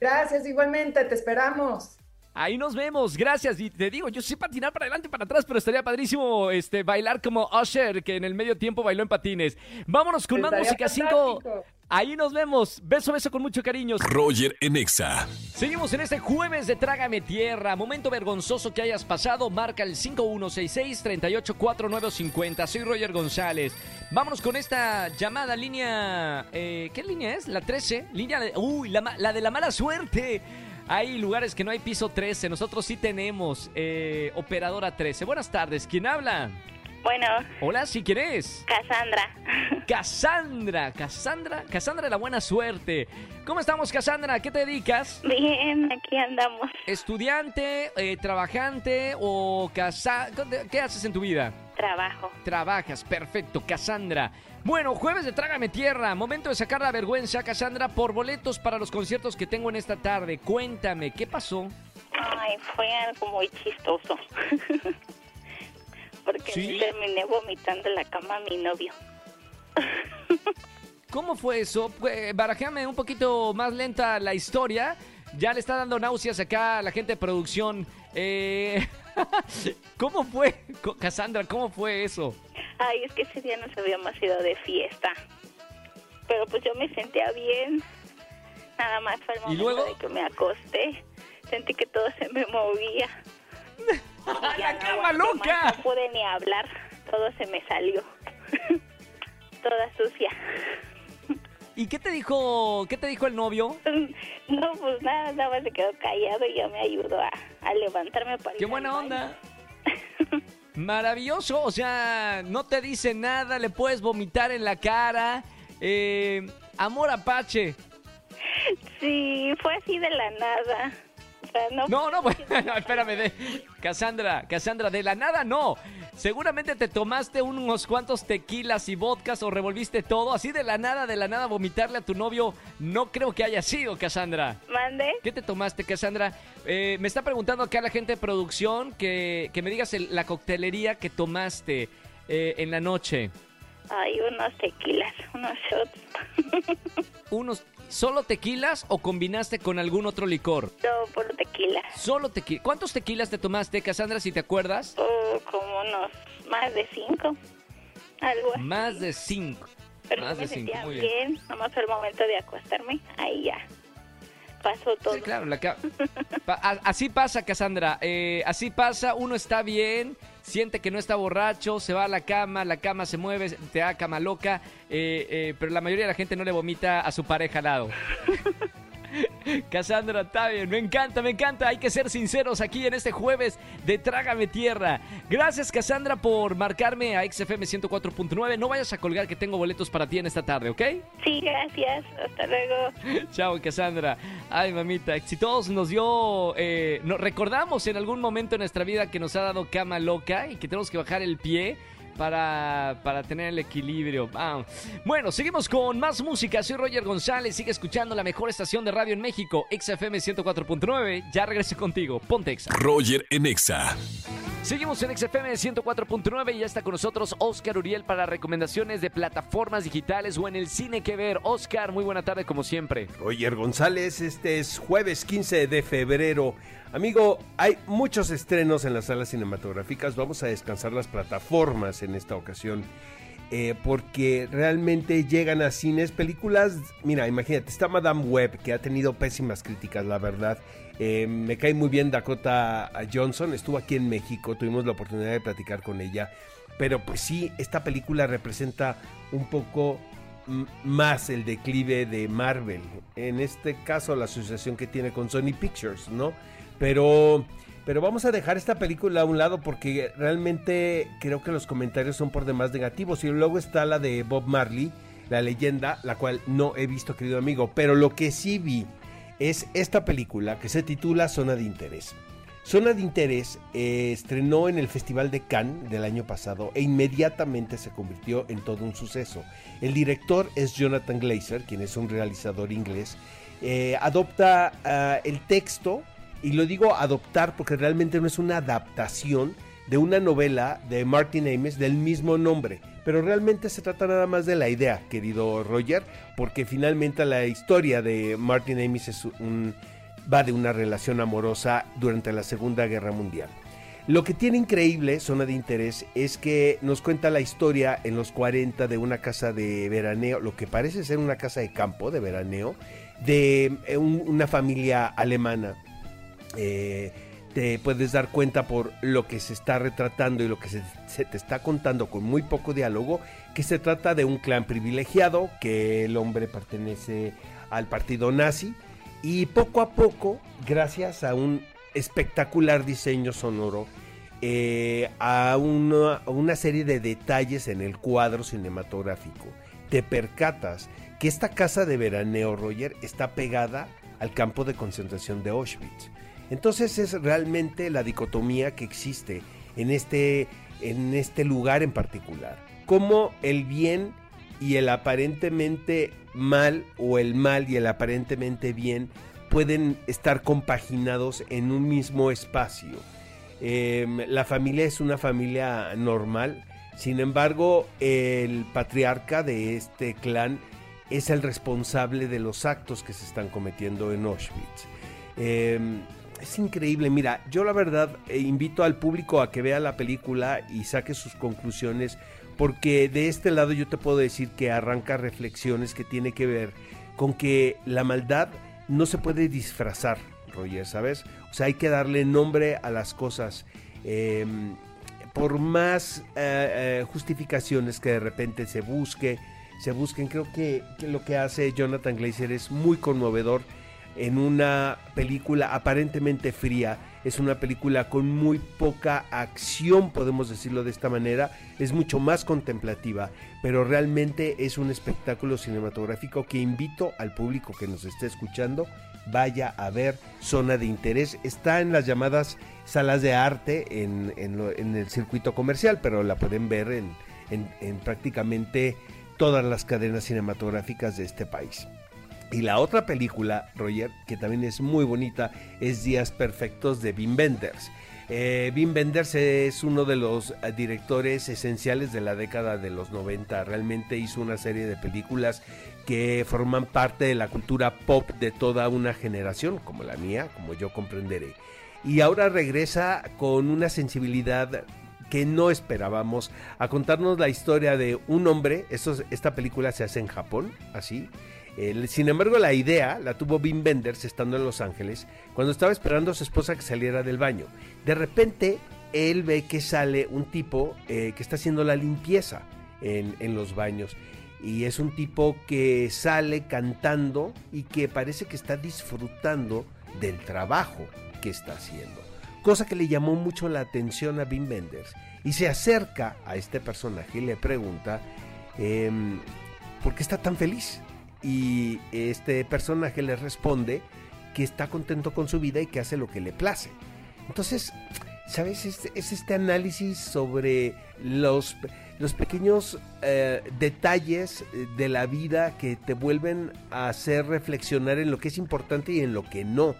Gracias, igualmente, te esperamos. Ahí nos vemos, gracias. Y te digo, yo sé patinar para adelante y para atrás, pero estaría padrísimo este, bailar como Usher, que en el medio tiempo bailó en patines. Vámonos con más música 5. fantástico. Ahí nos vemos. Beso, beso con mucho cariño. Roger en Exa. Seguimos en este jueves de Trágame Tierra. Momento vergonzoso que hayas pasado. Marca el 5166-384950. Soy Roger González. Vámonos con esta llamada línea. eh, ¿Qué línea es? La 13. Línea de. Uy, la, ma- la de la mala suerte. Hay lugares que no hay piso 13. Nosotros sí tenemos. eh, operadora 13. Buenas tardes. ¿Quién habla? Bueno, Hola, si quieres. Cassandra. Cassandra. Cassandra. Cassandra de la buena suerte. ¿Cómo estamos, Cassandra? ¿Qué te dedicas? Bien, aquí andamos. ¿Estudiante, eh, trabajante o casa... ¿Qué haces en tu vida? Trabajo. Trabajas, perfecto, Cassandra. Bueno, jueves de Trágame Tierra, momento de sacar la vergüenza, Cassandra, por boletos para los conciertos que tengo en esta tarde. Cuéntame, ¿qué pasó? Ay, fue algo muy chistoso. Porque ¿Sí? terminé vomitando en la cama a mi novio. ¿Cómo fue eso? Pues, barajame un poquito más lenta la historia. Ya le está dando náuseas acá a la gente de producción. Eh, ¿Cómo fue, Cassandra? ¿Cómo fue eso? Ay, es que ese día nos habíamos ido de fiesta. Pero pues yo me sentía bien. Nada más fue el ¿Y momento luego? de que me acosté. Sentí que todo se me movía. Ya ¡La no cama loca! más, No pude ni hablar. Todo se me salió. toda sucia. ¿Y qué te dijo, qué te dijo el novio? No, pues nada, nada más se quedó callado y ya me ayudó a, a levantarme para ¡Qué ir al buena baño. onda! Maravilloso, o sea, no te dice nada, le puedes vomitar en la cara. Eh, amor apache. Sí, fue así de la nada. No, No, no, bueno, espérame, de, Cassandra, Cassandra, de la nada no. Seguramente te tomaste unos cuantos tequilas y vodkas o revolviste todo, así de la nada, de la nada vomitarle a tu novio, no creo que haya sido, Cassandra. mande. ¿Qué te tomaste, Cassandra? Eh, me está preguntando acá la gente de producción que, que me digas el- la coctelería que tomaste eh, en la noche. Hay unos tequilas, unos shots. ¿Unos solo tequilas o combinaste con algún otro licor? No, por tequila. Solo tequila. ¿Cuántos tequilas te tomaste, Cassandra, si te acuerdas? Oh, como unos más de cinco. Algo así. Más de cinco. Pero más me de cinco, sentía muy bien. bien. Nomás fue el momento de acostarme. Ahí ya. Pasó todo. Sí, claro, la pa- así pasa, Cassandra. eh, así pasa, uno está bien, siente que no está borracho, se va a la cama, la cama se mueve, te da cama loca, eh, eh, pero la mayoría de la gente no le vomita a su pareja al lado. Cassandra, está bien, me encanta, me encanta. Hay que ser sinceros aquí en este jueves de Trágame Tierra. Gracias, Cassandra, por marcarme a XFM 104.9. No vayas a colgar que tengo boletos para ti en esta tarde, ¿ok? Sí, gracias. Hasta luego. Chao, Cassandra. Ay, mamita, si todos nos dio, eh, nos recordamos en algún momento en nuestra vida que nos ha dado cama loca y que tenemos que bajar el pie para, para tener el equilibrio. Bueno, seguimos con más música. Soy Roger González. Sigue escuchando la mejor estación de radio en México, XFM 104.9. Ya regreso contigo. Ponte Exa. Roger en Exa. Seguimos en XFM 104.9 y ya está con nosotros Oscar Uriel para recomendaciones de plataformas digitales o en el cine que ver. Oscar, muy buena tarde como siempre. Roger González, este es jueves 15 de febrero. Amigo, hay muchos estrenos en las salas cinematográficas. Vamos a descansar las plataformas en esta ocasión. eh, porque realmente llegan a cines películas. Mira, imagínate, está Madame Web, que ha tenido pésimas críticas, la verdad. Eh, me cae muy bien Dakota Johnson, estuvo aquí en México, tuvimos la oportunidad de platicar con ella. Pero pues sí, esta película representa un poco m- más el declive de Marvel. En este caso, la asociación que tiene con Sony Pictures, ¿no? Pero, pero vamos a dejar esta película a un lado porque realmente creo que los comentarios son por demás negativos. Y luego está la de Bob Marley, la leyenda, la cual no he visto, querido amigo. Pero lo que sí vi es esta película que se titula Zona de Interés. Zona de Interés eh, estrenó en el Festival de Cannes del año pasado e inmediatamente se convirtió en todo un suceso. El director es Jonathan Glazer, quien es un realizador inglés. Eh, adopta ah, el texto, y lo digo adoptar porque realmente no es una adaptación de una novela de Martin Amis del mismo nombre. Pero realmente se trata nada más de la idea, querido Roger, porque finalmente la historia de Martin Amis es un, va de una relación amorosa durante la Segunda Guerra Mundial. Lo que tiene increíble, zona de interés, es que nos cuenta la historia en los 40 de una casa de veraneo, lo que parece ser una casa de campo de veraneo, de eh, un- una familia alemana. Eh, te puedes dar cuenta por lo que se está retratando y lo que se, te está contando con muy poco diálogo, que se trata de un clan privilegiado, que el hombre pertenece al partido nazi, y poco a poco, gracias a un espectacular diseño sonoro, eh, a una serie de detalles en el cuadro cinematográfico, te percatas que esta casa de veraneo, Roger, está pegada al campo de concentración de Auschwitz. Entonces es realmente la dicotomía que existe en este, en este lugar en particular. Cómo el bien y el aparentemente mal o el mal y el aparentemente bien pueden estar compaginados en un mismo espacio. Eh, la familia es una familia normal, sin embargo el patriarca de este clan es el responsable de los actos que se están cometiendo en Auschwitz. Eh, es increíble, mira, yo la verdad eh, invito al público a que vea la película y saque sus conclusiones, porque de este lado yo te puedo decir que arranca reflexiones que tiene que ver con que la maldad no se puede disfrazar, Roger, ¿sabes? O sea, hay que darle nombre a las cosas. Eh, por más eh, eh, justificaciones que de repente se busque, se busquen, creo que lo que hace Jonathan Glazer es muy conmovedor en una película aparentemente fría. Es una película con muy poca acción, podemos decirlo de esta manera. Es mucho más contemplativa, pero realmente es un espectáculo cinematográfico que invito al público que nos esté escuchando vaya a ver Zona de Interés. Está en las llamadas salas de arte en, en lo- en el circuito comercial, pero la pueden ver en, en- en prácticamente todas las cadenas cinematográficas de este país. Y la otra película, Roger, que también es muy bonita, es Días Perfectos de Wim Wenders. Eh, Wim es uno de los eh, directores esenciales de la década de los 90. Realmente hizo una serie de películas que forman parte de la cultura pop de toda una generación, como la mía, como yo comprenderé. Y ahora regresa con una sensibilidad que no esperábamos a contarnos la historia de un hombre. Esta película se hace en Japón, así. Sin embargo, la idea la tuvo Wim Wenders estando en Los Ángeles cuando estaba esperando a su esposa que saliera del baño. De repente, él ve que sale un tipo eh, que está haciendo la limpieza en, los baños. Y es un tipo que sale cantando y que parece que está disfrutando del trabajo que está haciendo. Cosa que le llamó mucho la atención a Wim Wenders. Y se acerca a este personaje y le pregunta em, por qué está tan feliz. Y este personaje le responde que está contento con su vida y que hace lo que le place. Entonces, ¿sabes? Es, es este análisis sobre los, los pequeños eh, detalles de la vida que te vuelven a hacer reflexionar en lo que es importante y en lo que no.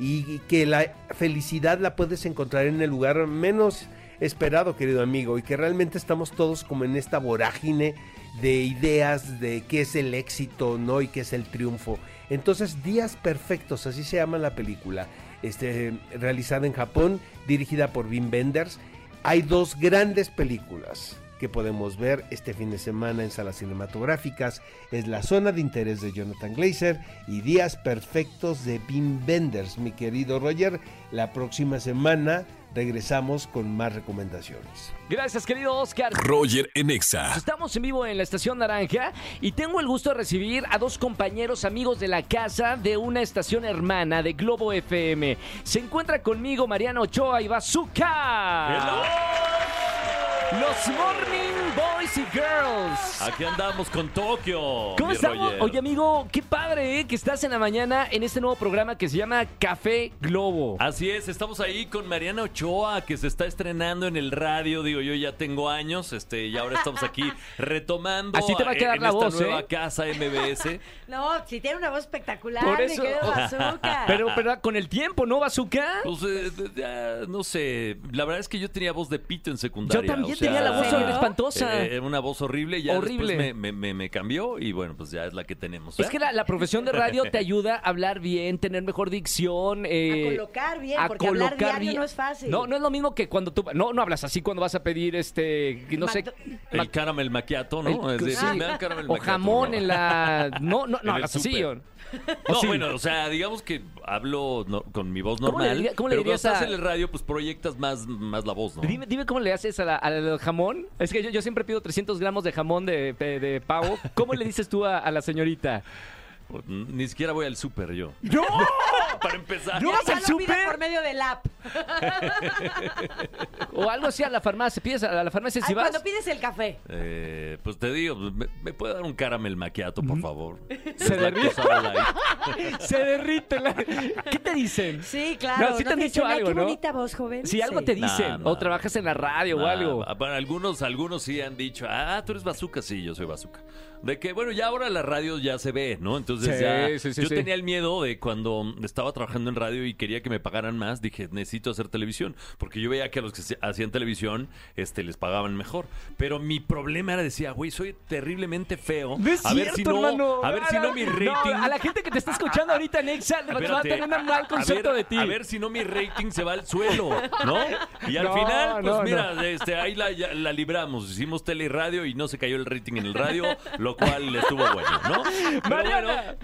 Y que la felicidad la puedes encontrar en el lugar menos esperado, querido amigo, y que realmente estamos todos como en esta vorágine de ideas de qué es el éxito, ¿no? Y qué es el triunfo. Entonces, Días Perfectos, así se llama la película, este, realizada en Japón, dirigida por Wim Wenders. Hay dos grandes películas que podemos ver este fin de semana en salas cinematográficas. Es La Zona de Interés de Jonathan Glazer y Días Perfectos de Wim Wenders, mi querido Roger. La próxima semana regresamos con más recomendaciones. Gracias, querido Oscar. Roger en Exa. Estamos en vivo en la Estación Naranja y tengo el gusto de recibir a dos compañeros amigos de la casa de una estación hermana de Globo FM. Se encuentra conmigo Mariano Ochoa y Bazooka. Los Morning Boys y Girls. Aquí andamos con Tokio. ¿Cómo estamos? Roger. Oye, amigo, qué padre ¿eh? que estás en la mañana en este nuevo programa que se llama Café Globo. Así es, estamos ahí con Mariana Ochoa, que se está estrenando en el radio. Digo, yo ya tengo años, este, y ahora estamos aquí retomando. Así te va a quedar en la esta voz, nueva ¿eh? casa MBS. No, si tiene una voz espectacular, Por eso. querido Bazooka. Pero, pero con el tiempo, ¿no, Bazooka? Pues, eh, no sé, la verdad es que yo tenía voz de pito en secundaria. Yo también o sea, tenía la voz espantosa. Eh, una voz horrible, ya Horrible. después me, me- me- me cambió y bueno, pues ya es la que tenemos. Es que la, la profesión de radio te ayuda a hablar bien, tener mejor dicción. eh, A colocar bien, a porque hablar colocar diario bien. no es fácil. No, no es lo mismo que cuando tú... No, no hablas así cuando vas a pedir, este, no sé... El caramel macchiato, ¿no? El- Es de, sí. me dan caramel O macchiato, jamón ¿no? en la... No, no, no hablas así. o- No, sí? bueno, o sea, digamos que hablo no- con mi voz ¿Cómo le normal. cómo le pero dirías cuando a- estás en el radio, pues proyectas más, más la voz, ¿no? Dime, dime cómo le haces a la- al jamón. Es que yo, yo siempre pido 300 gramos de jamón de, de, de pavo. ¿Cómo le dices tú a la señorita? Ni siquiera voy al súper yo. ¡No! Para empezar. ¿No vas al súper? por medio del app. O algo así a la farmacia. Pides a la farmacia si Ay, vas... cuando pides el café. Eh, pues te digo, ¿me, me puede dar un caramel macchiato, por favor? Se derrite. Se derrite. la- ¿Qué te dicen? Sí, claro. No, sí te han dicho dicen, "Ay, algo, qué ¿no? bonita voz, joven. Si algo Sí. te dicen, o trabajas en la radio o algo. algunos, algunos sí han dicho, ah, tú eres bazooka, sí, yo soy bazooka. De que, bueno, ya ahora la radio ya se ve, ¿no? Entonces Sí, ya. sí, sí, yo tenía el miedo de cuando estaba trabajando en radio y quería que me pagaran más, dije, necesito hacer televisión. Porque yo veía que a los que hacían televisión este, les pagaban mejor. Pero mi problema era, decía, güey, soy terriblemente feo. No es a ver si no, hermano. a ver si no mi rating. a la gente que te está escuchando ahorita en le va a tener una mal a concepto ver, de ti. A ver si no mi rating se va al suelo, ¿no? Y al No, final, pues mira, este, ahí la, ya la libramos. Hicimos tele y radio y no se cayó el rating en el radio, lo cual estuvo bueno, ¿no? Pero Mariana,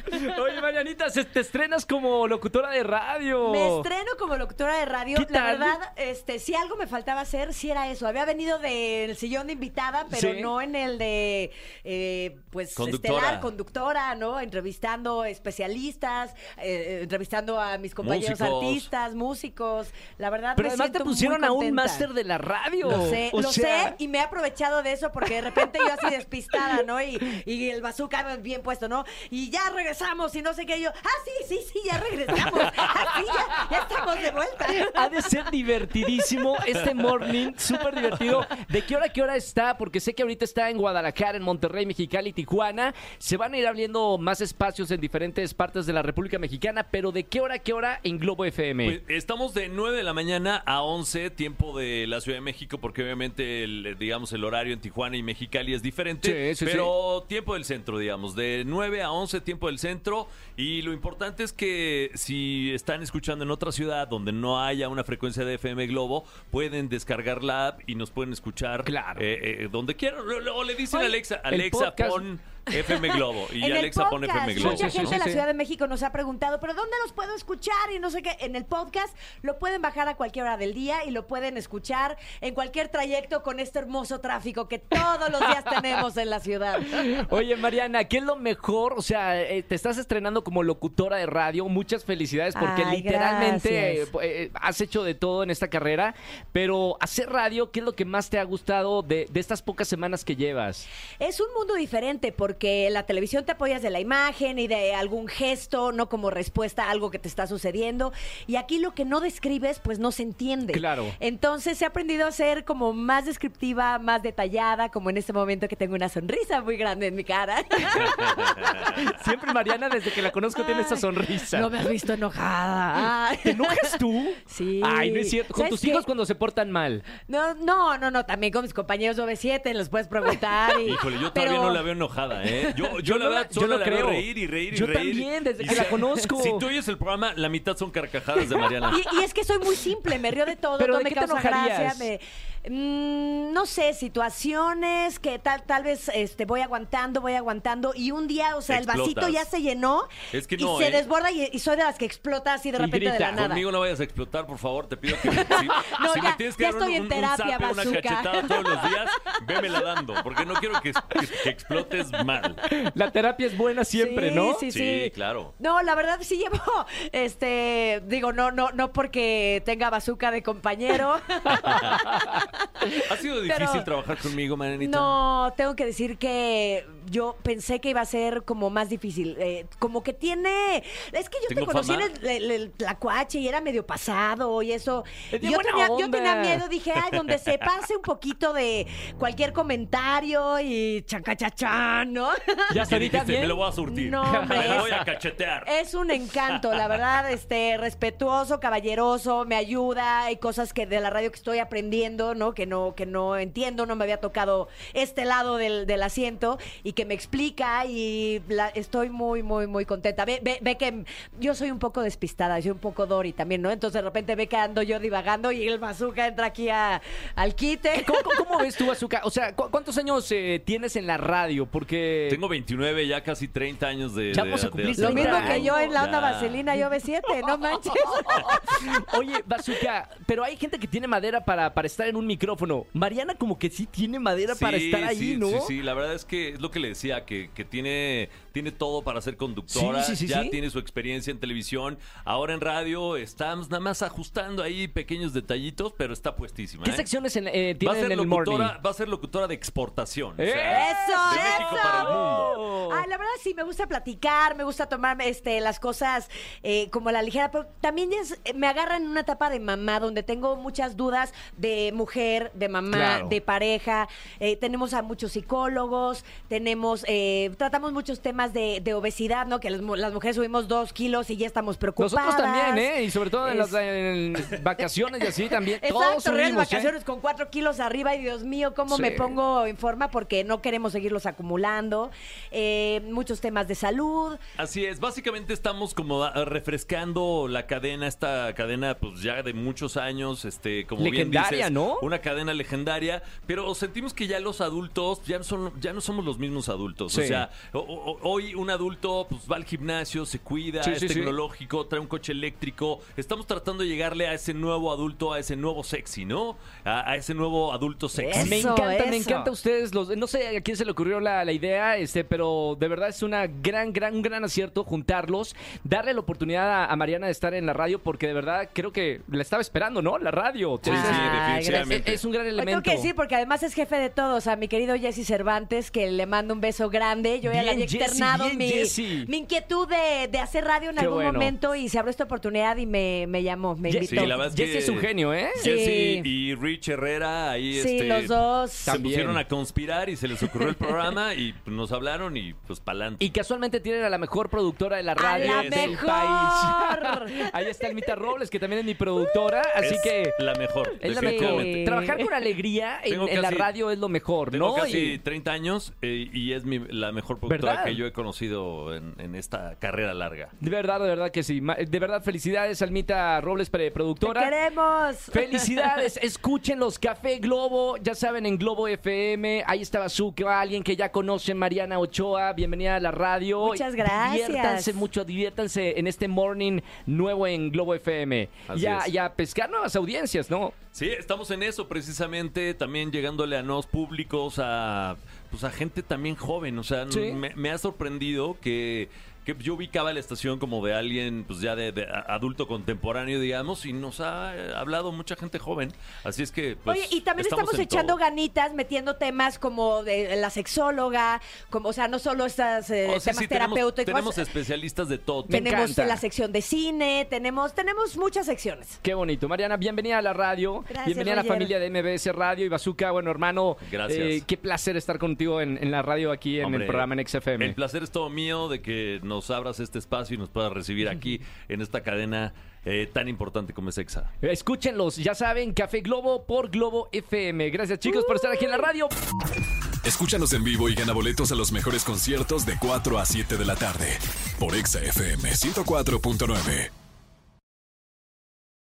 oye Marianita, se- te estrenas como locutora de radio. Me estreno como locutora de radio. ¿Qué La tal? verdad, este, si algo me faltaba hacer, sí era eso. Había venido del sillón de invitada, pero Sí. no en el de, eh, pues, Conductora. estelar, conductora, ¿no? Entrevistando especialistas, eh, entrevistando a mis compañeros Músicos. artistas, músicos. La verdad, Pero me además te siento muy pusieron a un contenta. máster de la radio. Lo sé, O lo sea, sé y me he aprovechado de eso porque de repente yo así despistada, ¿no? Y, y el bazooka bien puesto, ¿no? Y ya regresamos y no sé qué yo. Ah, sí, sí, sí, ya regresamos. Ah, sí, ya, ya estamos de vuelta. Ha de ser divertidísimo este morning, súper divertido. ¿De qué hora qué hora está? Porque sé que ahorita está en Guadalajara, en Monterrey, Mexicali, Tijuana. Se van a ir abriendo más espacios en diferentes partes de la República Mexicana, pero ¿de qué hora qué hora en Globo FM? Pues, estamos de 9 de la mañana a 11, tiempo de la Ciudad de México, porque obviamente, el, digamos, el horario en Tijuana y Mexicali es diferente. Sí, sí, pero tiempo del centro, digamos, de 9 a 11, tiempo del centro. Y lo importante es que si están escuchando en otra ciudad donde no haya una frecuencia de FM Globo, pueden descargar la app y nos pueden escuchar Claro. eh, eh, donde quieran. O le dicen a Alexa, Alexa, pon FM Globo. Y Alexa pone FM Globo. mucha Sí, sí, gente sí, de la. Ciudad de México nos ha preguntado, ¿pero dónde los puedo escuchar? Y no sé qué. En el podcast lo pueden bajar a cualquier hora del día y lo pueden escuchar en cualquier trayecto con este hermoso tráfico que todos los días tenemos en la ciudad. Oye, Mariana, ¿qué es lo mejor? O sea, eh, te estás estrenando como locutora de radio. Muchas felicidades porque Ay, literalmente eh, eh, has hecho de todo en esta carrera. Pero hacer radio, ¿qué es lo que más te ha gustado de, de estas pocas semanas que llevas? Es un mundo diferente porque la televisión te apoyas de la imagen y de algún gesto, no como respuesta a algo que te está sucediendo. Y aquí lo que no describes, pues no se entiende. Claro. Entonces he aprendido a ser como más descriptiva, más detallada, como en este momento que tengo una sonrisa muy grande en mi cara. Siempre Mariana, desde que la conozco, tiene esa sonrisa. No me has visto enojada. Ay. ¿Te enojas tú? Sí. Ay, no es cierto. Con ¿Sabes tus qué? hijos cuando se portan mal. No, no, no, no, también con mis compañeros de OV7 los puedes preguntar. Y, Híjole, yo todavía pero- no la veo enojada, ¿eh? Yo, yo, Yo la no la- verdad yo solo no la creo. reír y reír y Yo reír. también, desde Y que la sa- conozco. Si tú oyes el programa, la mitad son carcajadas de Mariana. Y, y es que soy muy simple, me río de todo, ¿Pero todo de me qué te causa enojarías? gracia. me- Mm, no sé, situaciones que tal, tal vez este, voy aguantando, voy aguantando y un día, o sea, el vasito ya se llenó Es que y no, se ¿eh? desborda y, y soy de las que explota así de Y repente de la nada. Conmigo no vayas a explotar, por favor. Te pido que si, si me ya- tienes que ya dar estoy un, en un- un terapia, zape, una cachetada todos los días, vémela dando. Porque no quiero que, que- que explotes mal. La terapia es buena siempre, Sí, ¿no? Sí, sí, Sí, claro. No, la verdad sí llevo, este, digo, no, no, no porque tenga bazooka de compañero. ¿Ha sido difícil Pero- trabajar conmigo, Marianita? No, tengo que decir que yo pensé que iba a ser como más difícil. Eh, como que tiene. Es que yo te ¿Tengo conocí en el, el- el Tlacuache y era medio pasado y eso. Es yo tenía, yo onda. tenía miedo, dije, ay, donde se pase un poquito de cualquier comentario y chacachachán, ¿no? Ya hasta ¿Qué ahorita dijiste? bien. Me lo voy a surtir. No, hombre, Me lo es- voy a cachetear. Es un encanto, la verdad, este, respetuoso, caballeroso, me ayuda, hay cosas que de la radio que estoy aprendiendo, ¿no? Que no, que no entiendo, no me había tocado este lado del, del asiento y que me explica y la- estoy muy, muy, muy contenta. Ve, ve, ve que yo soy un poco despistada, soy un poco Dory también, ¿no? Entonces de repente ve que ando yo divagando y el bazooka entra aquí a- al quite. ¿Cómo, cómo- cómo ves tú, Azúcar? O sea, ¿cu- ¿cuántos años eh, tienes en la radio? Porque... Tengo 29, ya casi 30 años de. Ya de- vamos a cumplir Lo mismo que yo en la onda Ya. vaselina, yo B7, no manches. Oye, Bazooka, pero hay gente que tiene madera para, para estar en un micrófono. Mariana como que sí tiene madera para estar ahí, sí, ¿no? Sí, sí, la verdad es que es lo que le decía, que, que tiene, tiene todo para ser conductora, Sí, sí, sí, ya tiene su experiencia en televisión, ahora en radio estamos nada más ajustando ahí pequeños detallitos, pero está puestísima. ¿Qué ¿eh? secciones en, eh, Va a, ser en el morning? locutora, va a ser locutora de exportación. o ¡Eh! sea, ¡Eso! de México ¡Eso! para el mundo. La verdad sí, me gusta platicar, me gusta tomar este, las cosas eh, como la ligera, pero también es- me agarra en una etapa de mamá donde tengo muchas dudas de mujer de mamá, Claro. de pareja. Eh, tenemos a muchos psicólogos, tenemos, eh, tratamos muchos temas de, de obesidad, ¿no? Que las, mu- las mujeres subimos dos kilos y ya estamos preocupadas. Nosotros también, ¿eh? Y sobre todo en Es- las en vacaciones y así también. todos Exacto, de subimos, ¿eh? vacaciones con cuatro kilos arriba y Dios mío, cómo Sí. me pongo en forma porque no queremos seguirlos acumulando. Eh, muchos temas de salud. Así es, básicamente estamos como ah, refrescando la cadena, esta cadena pues ya de muchos años, este, como bien Legendaria, dices, ¿no? Una cadena legendaria, pero sentimos que ya los adultos ya no son, ya no somos los mismos adultos. O sea, o- o- hoy un adulto pues va al gimnasio, se cuida, Sí, es sí, sí. tecnológico, trae un coche eléctrico. Estamos tratando de llegarle a ese nuevo adulto, a ese nuevo sexy, ¿no? A, a ese nuevo adulto sexy. me Eso, encanta, me encanta a ustedes. Los, no sé a quién se le ocurrió la, la idea, este, pero de verdad es una gran, gran, un gran acierto juntarlos, darle la oportunidad a, a Mariana de estar en la radio, porque de verdad creo que la estaba esperando, ¿no? La radio. Sí, sí, definitivamente. Es, es un gran elemento. tengo que decir, porque además es jefe de todos, a mi querido Jesse Cervantes, que le mando un beso grande. Yo ya Jessy, bien, mi, Jessy. mi inquietud de, de hacer radio en Qué algún bueno. momento y se abrió esta oportunidad y me, me llamó, me Jessy, invitó. Sí, la verdad es que Jessy es un genio, ¿eh? Jesse Sí. y Rich Herrera ahí Sí, este, los dos. se También. pusieron a conspirar y se les ocurrió el programa y nos hablaron y pues pa'lante. Y casualmente tienen a la mejor productora de la radio la del mejor! país. Ahí está Elmita Robles, que también es mi productora, así Es que la mejor. es la definitivamente. mejor. Trabajar con alegría en, Tengo en la casi- radio es lo mejor, Tengo ¿no? casi Y- 30 años eh, y es mi- la mejor productora ¿Verdad? que yo he conocido en, en esta carrera larga. de verdad, de verdad que sí. De verdad, felicidades, Almita Robles, pre- ¡Te productora. queremos! Felicidades, escuchen los Café Globo, ya saben, en Globo FM. Ahí está Bazooka, alguien que ya conocen, Mariana Ochoa. Bienvenida a la radio. Muchas gracias. Diviértanse mucho, diviértanse en este morning nuevo en Globo FM. Así Ya, es. ya pescar nuevas audiencias, ¿no? Sí, estamos en eso precisamente, también llegándole a nuevos públicos, a pues a gente también joven, o sea, Sí. me, me ha sorprendido que, que yo ubicaba la estación como de alguien pues ya de, adulto contemporáneo, digamos, y nos ha eh, hablado mucha gente joven, así es que pues, Oye, y también estamos, echando todo. ganitas, metiendo temas como de la sexóloga, como, o sea, no solo estas eh, O sea, temas sí, tenemos, terapéuticos. tenemos especialistas de todo. Me tenemos encanta. la sección de cine, tenemos, tenemos muchas secciones. Qué bonito. Mariana, bienvenida a la radio. Gracias, bienvenida a la familia de MBS Radio y Bazooka. Bueno, hermano, Gracias. eh, qué placer estar contigo en, en la radio aquí en Hombre, el programa en XFM. El placer es todo mío de que nos abras este espacio y nos puedas recibir aquí en esta cadena eh, tan importante como es EXA. Escúchenlos, ya saben, Café Globo por Globo FM. Gracias chicos por estar aquí en la radio. Escúchanos en vivo y gana boletos a los mejores conciertos de 4 a 7 de la tarde por Exa FM 104.9.